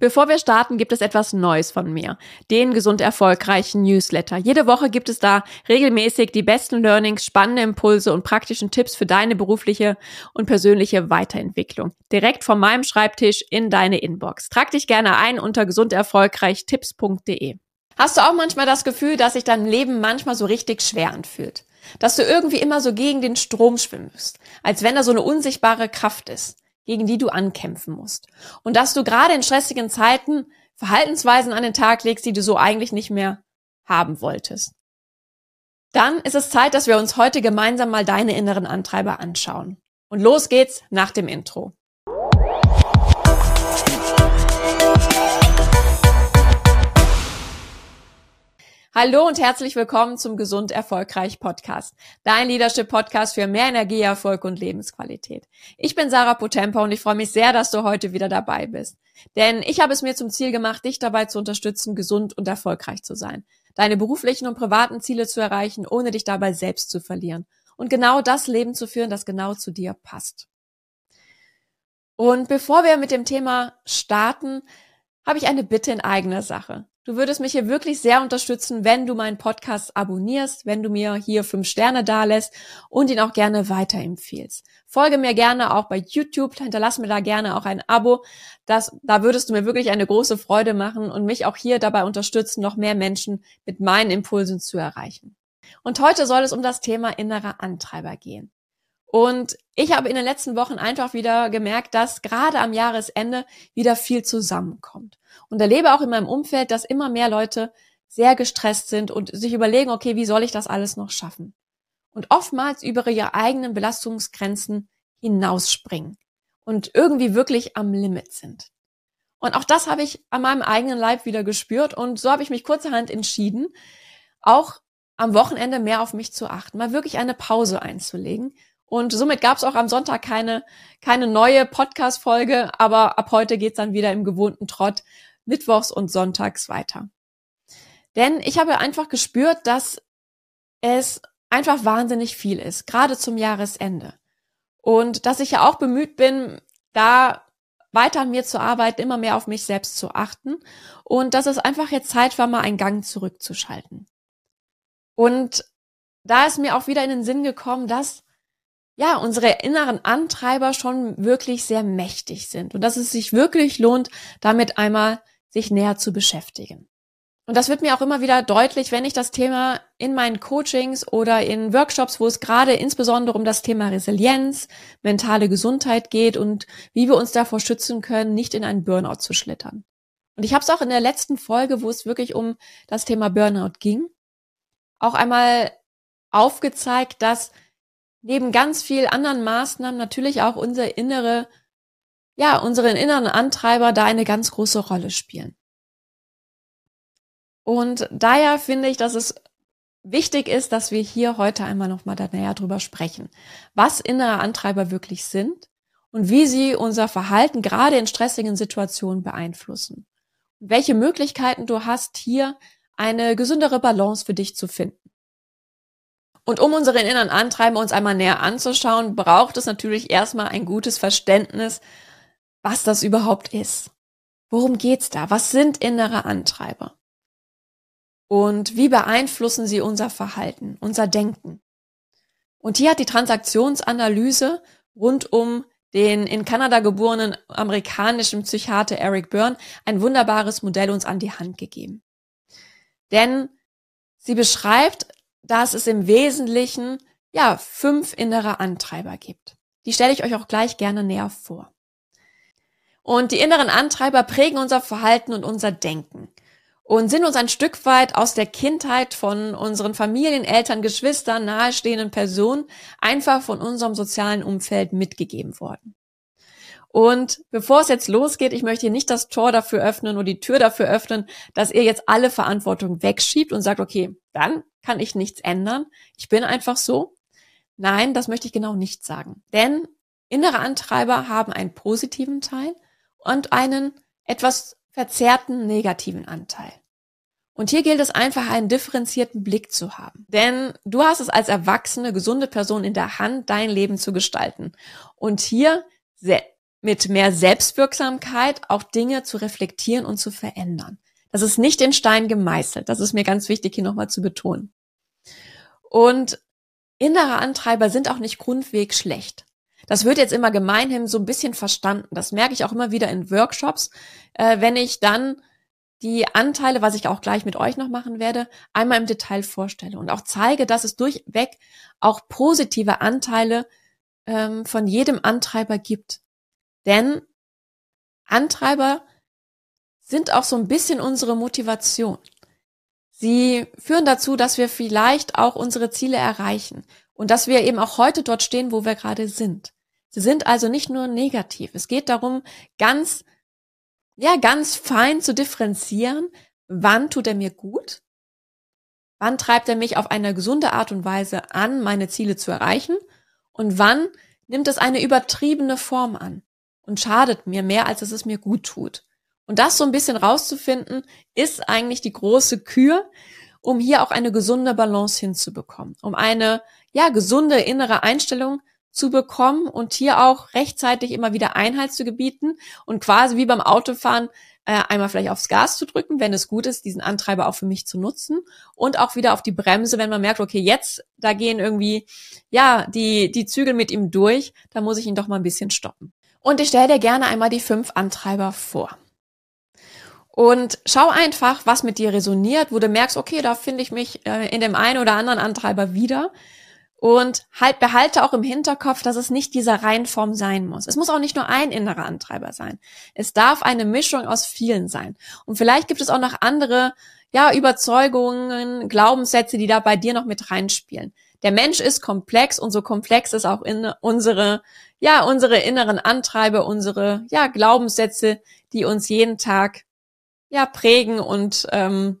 Bevor wir starten, gibt es etwas Neues von mir. Den gesund erfolgreichen Newsletter. Jede Woche gibt es da regelmäßig die besten Learnings, spannende Impulse und praktischen Tipps für deine berufliche und persönliche Weiterentwicklung. Direkt von meinem Schreibtisch in deine Inbox. Trag dich gerne ein unter gesunderfolgreichtipps.de. Hast du auch manchmal das Gefühl, dass sich dein Leben manchmal so richtig schwer anfühlt? Dass du irgendwie immer so gegen den Strom schwimmst, als wenn da so eine unsichtbare Kraft ist? Gegen die du ankämpfen musst. Und dass du gerade in stressigen Zeiten Verhaltensweisen an den Tag legst, die du so eigentlich nicht mehr haben wolltest. Dann ist es Zeit, dass wir uns heute gemeinsam mal deine inneren Antreiber anschauen. Und los geht's nach dem Intro. Hallo und herzlich willkommen zum Gesund Erfolgreich Podcast, dein Leadership Podcast für mehr Energie, Erfolg und Lebensqualität. Ich bin Sarah Potempa und ich freue mich sehr, dass du heute wieder dabei bist. Denn ich habe es mir zum Ziel gemacht, dich dabei zu unterstützen, gesund und erfolgreich zu sein, deine beruflichen und privaten Ziele zu erreichen, ohne dich dabei selbst zu verlieren und genau das Leben zu führen, das genau zu dir passt. Und bevor wir mit dem Thema starten, habe ich eine Bitte in eigener Sache. Du würdest mich hier wirklich sehr unterstützen, wenn du meinen Podcast abonnierst, wenn du mir hier fünf Sterne dalässt und ihn auch gerne weiterempfiehlst. Folge mir gerne auch bei YouTube, hinterlass mir da gerne auch ein Abo. Das, da würdest du mir wirklich eine große Freude machen und mich auch hier dabei unterstützen, noch mehr Menschen mit meinen Impulsen zu erreichen. Und heute soll es um das Thema innerer Antreiber gehen. Und ich habe in den letzten Wochen einfach wieder gemerkt, dass gerade am Jahresende wieder viel zusammenkommt. Und erlebe auch in meinem Umfeld, dass immer mehr Leute sehr gestresst sind und sich überlegen, okay, wie soll ich das alles noch schaffen? Und oftmals über ihre eigenen Belastungsgrenzen hinausspringen und irgendwie wirklich am Limit sind. Und auch das habe ich an meinem eigenen Leib wieder gespürt und so habe ich mich kurzerhand entschieden, auch am Wochenende mehr auf mich zu achten, mal wirklich eine Pause einzulegen und somit gab es auch am Sonntag keine, keine neue Podcast-Folge, aber ab heute geht's dann wieder im gewohnten Trott mittwochs und sonntags weiter. Denn ich habe einfach gespürt, dass es einfach wahnsinnig viel ist, gerade zum Jahresende. Und dass ich ja auch bemüht bin, da weiter an mir zu arbeiten, immer mehr auf mich selbst zu achten und dass es einfach jetzt Zeit war, mal einen Gang zurückzuschalten. Und da ist mir auch wieder in den Sinn gekommen, dass ja, unsere inneren Antreiber schon wirklich sehr mächtig sind und dass es sich wirklich lohnt, damit einmal sich näher zu beschäftigen. Und das wird mir auch immer wieder deutlich, wenn ich das Thema in meinen Coachings oder in Workshops, wo es gerade insbesondere um das Thema Resilienz, mentale Gesundheit geht und wie wir uns davor schützen können, nicht in einen Burnout zu schlittern. Und ich habe es auch in der letzten Folge, wo es wirklich um das Thema Burnout ging, auch einmal aufgezeigt, dass neben ganz viel anderen Maßnahmen natürlich auch unser innere, ja, unseren inneren Antreiber da eine ganz große Rolle spielen. Und daher finde ich, dass es wichtig ist, dass wir hier heute einmal nochmal da näher drüber sprechen, was innere Antreiber wirklich sind und wie sie unser Verhalten gerade in stressigen Situationen beeinflussen. Und welche Möglichkeiten du hast, hier eine gesündere Balance für dich zu finden. Und um unseren inneren Antreiber uns einmal näher anzuschauen, braucht es natürlich erstmal ein gutes Verständnis, was das überhaupt ist. Worum geht's da? Was sind innere Antreiber? Und wie beeinflussen sie unser Verhalten, unser Denken? Und hier hat die Transaktionsanalyse rund um den in Kanada geborenen amerikanischen Psychiater Eric Byrne ein wunderbares Modell uns an die Hand gegeben. Denn sie beschreibt dass es im Wesentlichen ja fünf innere Antreiber gibt. Die stelle ich euch auch gleich gerne näher vor. Und die inneren Antreiber prägen unser Verhalten und unser Denken und sind uns ein Stück weit aus der Kindheit von unseren Familien, Eltern, Geschwistern, nahestehenden Personen einfach von unserem sozialen Umfeld mitgegeben worden. Und bevor es jetzt losgeht, ich möchte hier nicht das Tor dafür öffnen oder die Tür dafür öffnen, dass ihr jetzt alle Verantwortung wegschiebt und sagt, okay, dann kann ich nichts ändern. Ich bin einfach so. Nein, das möchte ich genau nicht sagen. Denn innere Antreiber haben einen positiven Teil und einen etwas verzerrten negativen Anteil. Und hier gilt es einfach, einen differenzierten Blick zu haben. Denn du hast es als erwachsene, gesunde Person in der Hand, dein Leben zu gestalten. Und hier mit mehr Selbstwirksamkeit auch Dinge zu reflektieren und zu verändern. Das ist nicht in Stein gemeißelt. Das ist mir ganz wichtig hier nochmal zu betonen. Und innere Antreiber sind auch nicht grundweg schlecht. Das wird jetzt immer gemeinhin so ein bisschen verstanden. Das merke ich auch immer wieder in Workshops, äh, wenn ich dann die Anteile, was ich auch gleich mit euch noch machen werde, einmal im Detail vorstelle und auch zeige, dass es durchweg auch positive Anteile ähm, von jedem Antreiber gibt. Denn Antreiber sind auch so ein bisschen unsere Motivation. Sie führen dazu, dass wir vielleicht auch unsere Ziele erreichen und dass wir eben auch heute dort stehen, wo wir gerade sind. Sie sind also nicht nur negativ. Es geht darum, ganz, ja, ganz fein zu differenzieren, wann tut er mir gut, wann treibt er mich auf eine gesunde Art und Weise an, meine Ziele zu erreichen und wann nimmt es eine übertriebene Form an und schadet mir mehr, als es es mir gut tut. Und das so ein bisschen rauszufinden, ist eigentlich die große Kür, um hier auch eine gesunde Balance hinzubekommen, um eine, ja, gesunde innere Einstellung zu bekommen und hier auch rechtzeitig immer wieder Einhalt zu gebieten und quasi wie beim Autofahren äh, einmal vielleicht aufs Gas zu drücken, wenn es gut ist, diesen Antreiber auch für mich zu nutzen und auch wieder auf die Bremse, wenn man merkt, okay, jetzt, da gehen irgendwie, ja, die, die Zügel mit ihm durch, da muss ich ihn doch mal ein bisschen stoppen. Und ich stelle dir gerne einmal die fünf Antreiber vor. Und schau einfach, was mit dir resoniert, wo du merkst, okay, da finde ich mich äh, in dem einen oder anderen Antreiber wieder. Und halt behalte auch im Hinterkopf, dass es nicht dieser Reihenform sein muss. Es muss auch nicht nur ein innerer Antreiber sein. Es darf eine Mischung aus vielen sein. Und vielleicht gibt es auch noch andere, ja, Überzeugungen, Glaubenssätze, die da bei dir noch mit reinspielen. Der Mensch ist komplex und so komplex ist auch in unsere, ja, unsere inneren Antreiber, unsere, ja, Glaubenssätze, die uns jeden Tag ja prägen und ähm,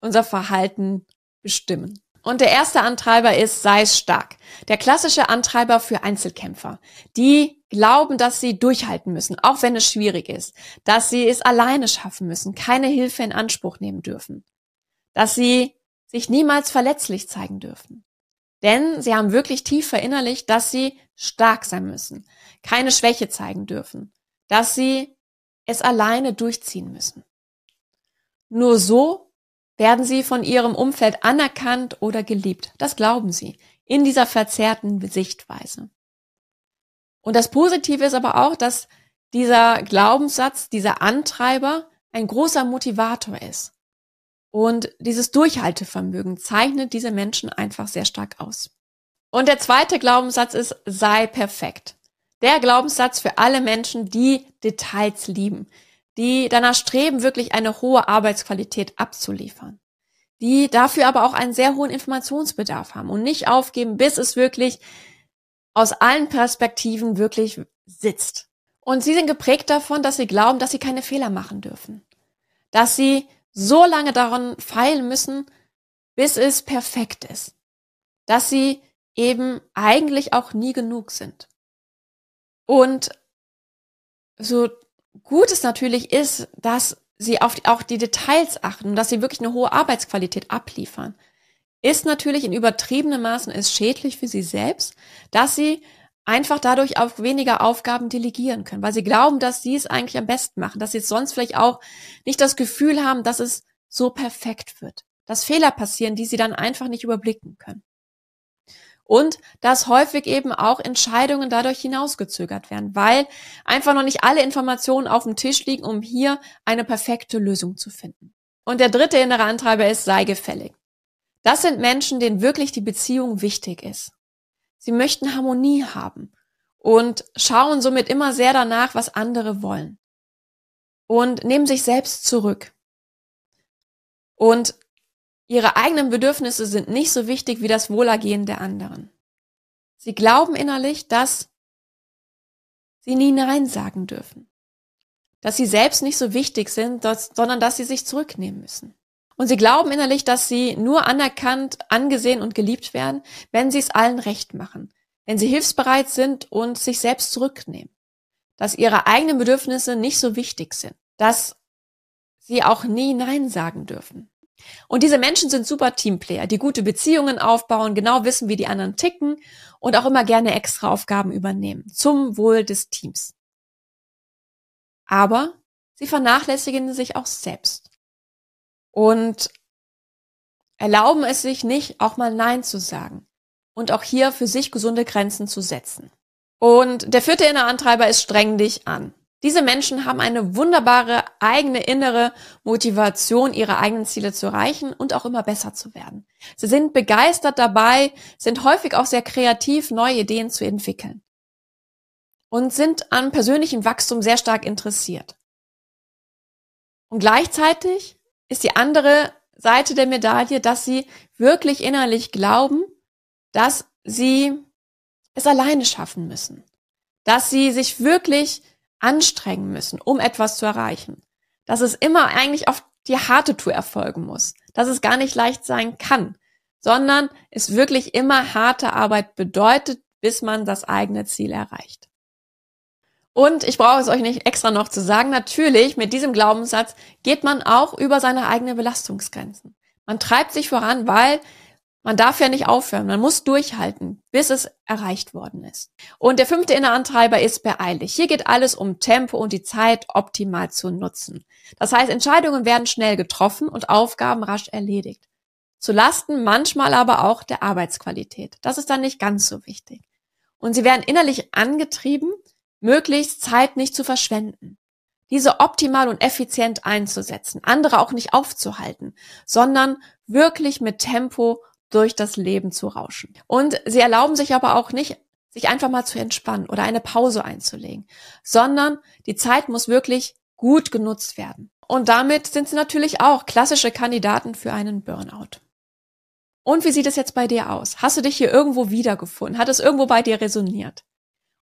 unser Verhalten bestimmen. Und der erste Antreiber ist, sei es stark. Der klassische Antreiber für Einzelkämpfer, die glauben, dass sie durchhalten müssen, auch wenn es schwierig ist, dass sie es alleine schaffen müssen, keine Hilfe in Anspruch nehmen dürfen, dass sie sich niemals verletzlich zeigen dürfen. Denn sie haben wirklich tief verinnerlicht, dass sie stark sein müssen, keine Schwäche zeigen dürfen, dass sie es alleine durchziehen müssen. Nur so werden sie von ihrem Umfeld anerkannt oder geliebt. Das glauben sie in dieser verzerrten Sichtweise. Und das Positive ist aber auch, dass dieser Glaubenssatz, dieser Antreiber ein großer Motivator ist. Und dieses Durchhaltevermögen zeichnet diese Menschen einfach sehr stark aus. Und der zweite Glaubenssatz ist, sei perfekt. Der Glaubenssatz für alle Menschen, die Details lieben, die danach streben, wirklich eine hohe Arbeitsqualität abzuliefern, die dafür aber auch einen sehr hohen Informationsbedarf haben und nicht aufgeben, bis es wirklich aus allen Perspektiven wirklich sitzt. Und sie sind geprägt davon, dass sie glauben, dass sie keine Fehler machen dürfen, dass sie so lange daran feilen müssen, bis es perfekt ist, dass sie eben eigentlich auch nie genug sind. Und so gut es natürlich ist, dass sie auf auch die Details achten und dass sie wirklich eine hohe Arbeitsqualität abliefern, ist natürlich in übertriebenem Maßen ist schädlich für sie selbst, dass sie einfach dadurch auch weniger Aufgaben delegieren können, weil sie glauben, dass sie es eigentlich am besten machen, dass sie sonst vielleicht auch nicht das Gefühl haben, dass es so perfekt wird, dass Fehler passieren, die sie dann einfach nicht überblicken können und dass häufig eben auch Entscheidungen dadurch hinausgezögert werden, weil einfach noch nicht alle Informationen auf dem Tisch liegen, um hier eine perfekte Lösung zu finden. Und der dritte innere Antreiber ist, sei gefällig. Das sind Menschen, denen wirklich die Beziehung wichtig ist. Sie möchten Harmonie haben und schauen somit immer sehr danach, was andere wollen. Und nehmen sich selbst zurück. Und Ihre eigenen Bedürfnisse sind nicht so wichtig wie das Wohlergehen der anderen. Sie glauben innerlich, dass sie nie Nein sagen dürfen. Dass sie selbst nicht so wichtig sind, sondern dass sie sich zurücknehmen müssen. Und sie glauben innerlich, dass sie nur anerkannt, angesehen und geliebt werden, wenn sie es allen recht machen, wenn sie hilfsbereit sind und sich selbst zurücknehmen. Dass ihre eigenen Bedürfnisse nicht so wichtig sind. Dass sie auch nie Nein sagen dürfen. Und diese Menschen sind super Teamplayer, die gute Beziehungen aufbauen, genau wissen, wie die anderen ticken und auch immer gerne extra Aufgaben übernehmen zum Wohl des Teams. aber sie vernachlässigen sich auch selbst und erlauben es sich nicht, auch mal Nein zu sagen und auch hier für sich gesunde Grenzen zu setzen. Und der vierte innere Antreiber ist streng dich an. Diese Menschen haben eine wunderbare eigene innere Motivation, ihre eigenen Ziele zu erreichen und auch immer besser zu werden. Sie sind begeistert dabei, sind häufig auch sehr kreativ, neue Ideen zu entwickeln und sind an persönlichem Wachstum sehr stark interessiert. Und gleichzeitig ist die andere Seite der Medaille, dass sie wirklich innerlich glauben, dass sie es alleine schaffen müssen, dass sie sich wirklich anstrengen müssen, um etwas zu erreichen, dass es immer eigentlich auf die harte Tour erfolgen muss, dass es gar nicht leicht sein kann, sondern es wirklich immer harte Arbeit bedeutet, bis man das eigene Ziel erreicht. Und ich brauche es euch nicht extra noch zu sagen, natürlich, mit diesem Glaubenssatz geht man auch über seine eigenen Belastungsgrenzen. Man treibt sich voran, weil man darf ja nicht aufhören. Man muss durchhalten, bis es erreicht worden ist. Und der fünfte Innerantreiber ist beeilig. Hier geht alles um Tempo und die Zeit optimal zu nutzen. Das heißt, Entscheidungen werden schnell getroffen und Aufgaben rasch erledigt. Zu Lasten manchmal aber auch der Arbeitsqualität. Das ist dann nicht ganz so wichtig. Und sie werden innerlich angetrieben, möglichst Zeit nicht zu verschwenden. Diese optimal und effizient einzusetzen, andere auch nicht aufzuhalten, sondern wirklich mit Tempo durch das Leben zu rauschen. Und sie erlauben sich aber auch nicht, sich einfach mal zu entspannen oder eine Pause einzulegen, sondern die Zeit muss wirklich gut genutzt werden. Und damit sind sie natürlich auch klassische Kandidaten für einen Burnout. Und wie sieht es jetzt bei dir aus? Hast du dich hier irgendwo wiedergefunden? Hat es irgendwo bei dir resoniert?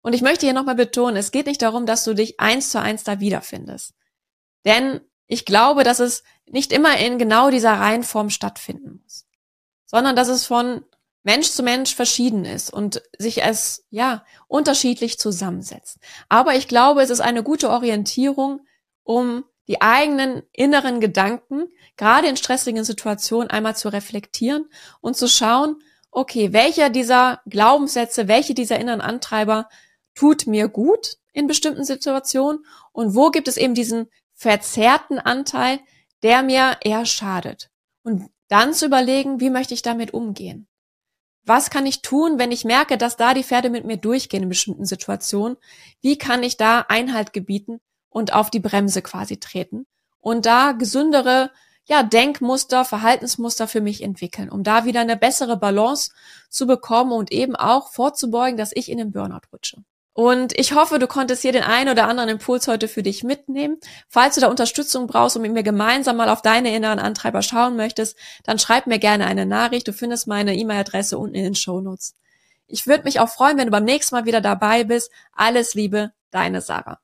Und ich möchte hier nochmal betonen, es geht nicht darum, dass du dich eins zu eins da wiederfindest. Denn ich glaube, dass es nicht immer in genau dieser Reihenform stattfinden muss, sondern dass es von Mensch zu Mensch verschieden ist und sich es, ja, unterschiedlich zusammensetzt. Aber ich glaube, es ist eine gute Orientierung, um die eigenen inneren Gedanken, gerade in stressigen Situationen, einmal zu reflektieren und zu schauen, okay, welcher dieser Glaubenssätze, welche dieser inneren Antreiber tut mir gut in bestimmten Situationen und wo gibt es eben diesen verzerrten Anteil, der mir eher schadet. Und dann zu überlegen, wie möchte ich damit umgehen? Was kann ich tun, wenn ich merke, dass da die Pferde mit mir durchgehen in bestimmten Situationen? Wie kann ich da Einhalt gebieten und auf die Bremse quasi treten und da gesündere ja, Denkmuster, Verhaltensmuster für mich entwickeln, um da wieder eine bessere Balance zu bekommen und eben auch vorzubeugen, dass ich in den Burnout rutsche. Und ich hoffe, du konntest hier den einen oder anderen Impuls heute für dich mitnehmen. Falls du da Unterstützung brauchst und mit mir gemeinsam mal auf deine inneren Antreiber schauen möchtest, dann schreib mir gerne eine Nachricht. Du findest meine E-Mail-Adresse unten in den Show Notes. Ich würde mich auch freuen, wenn du beim nächsten Mal wieder dabei bist. Alles Liebe, deine Sarah.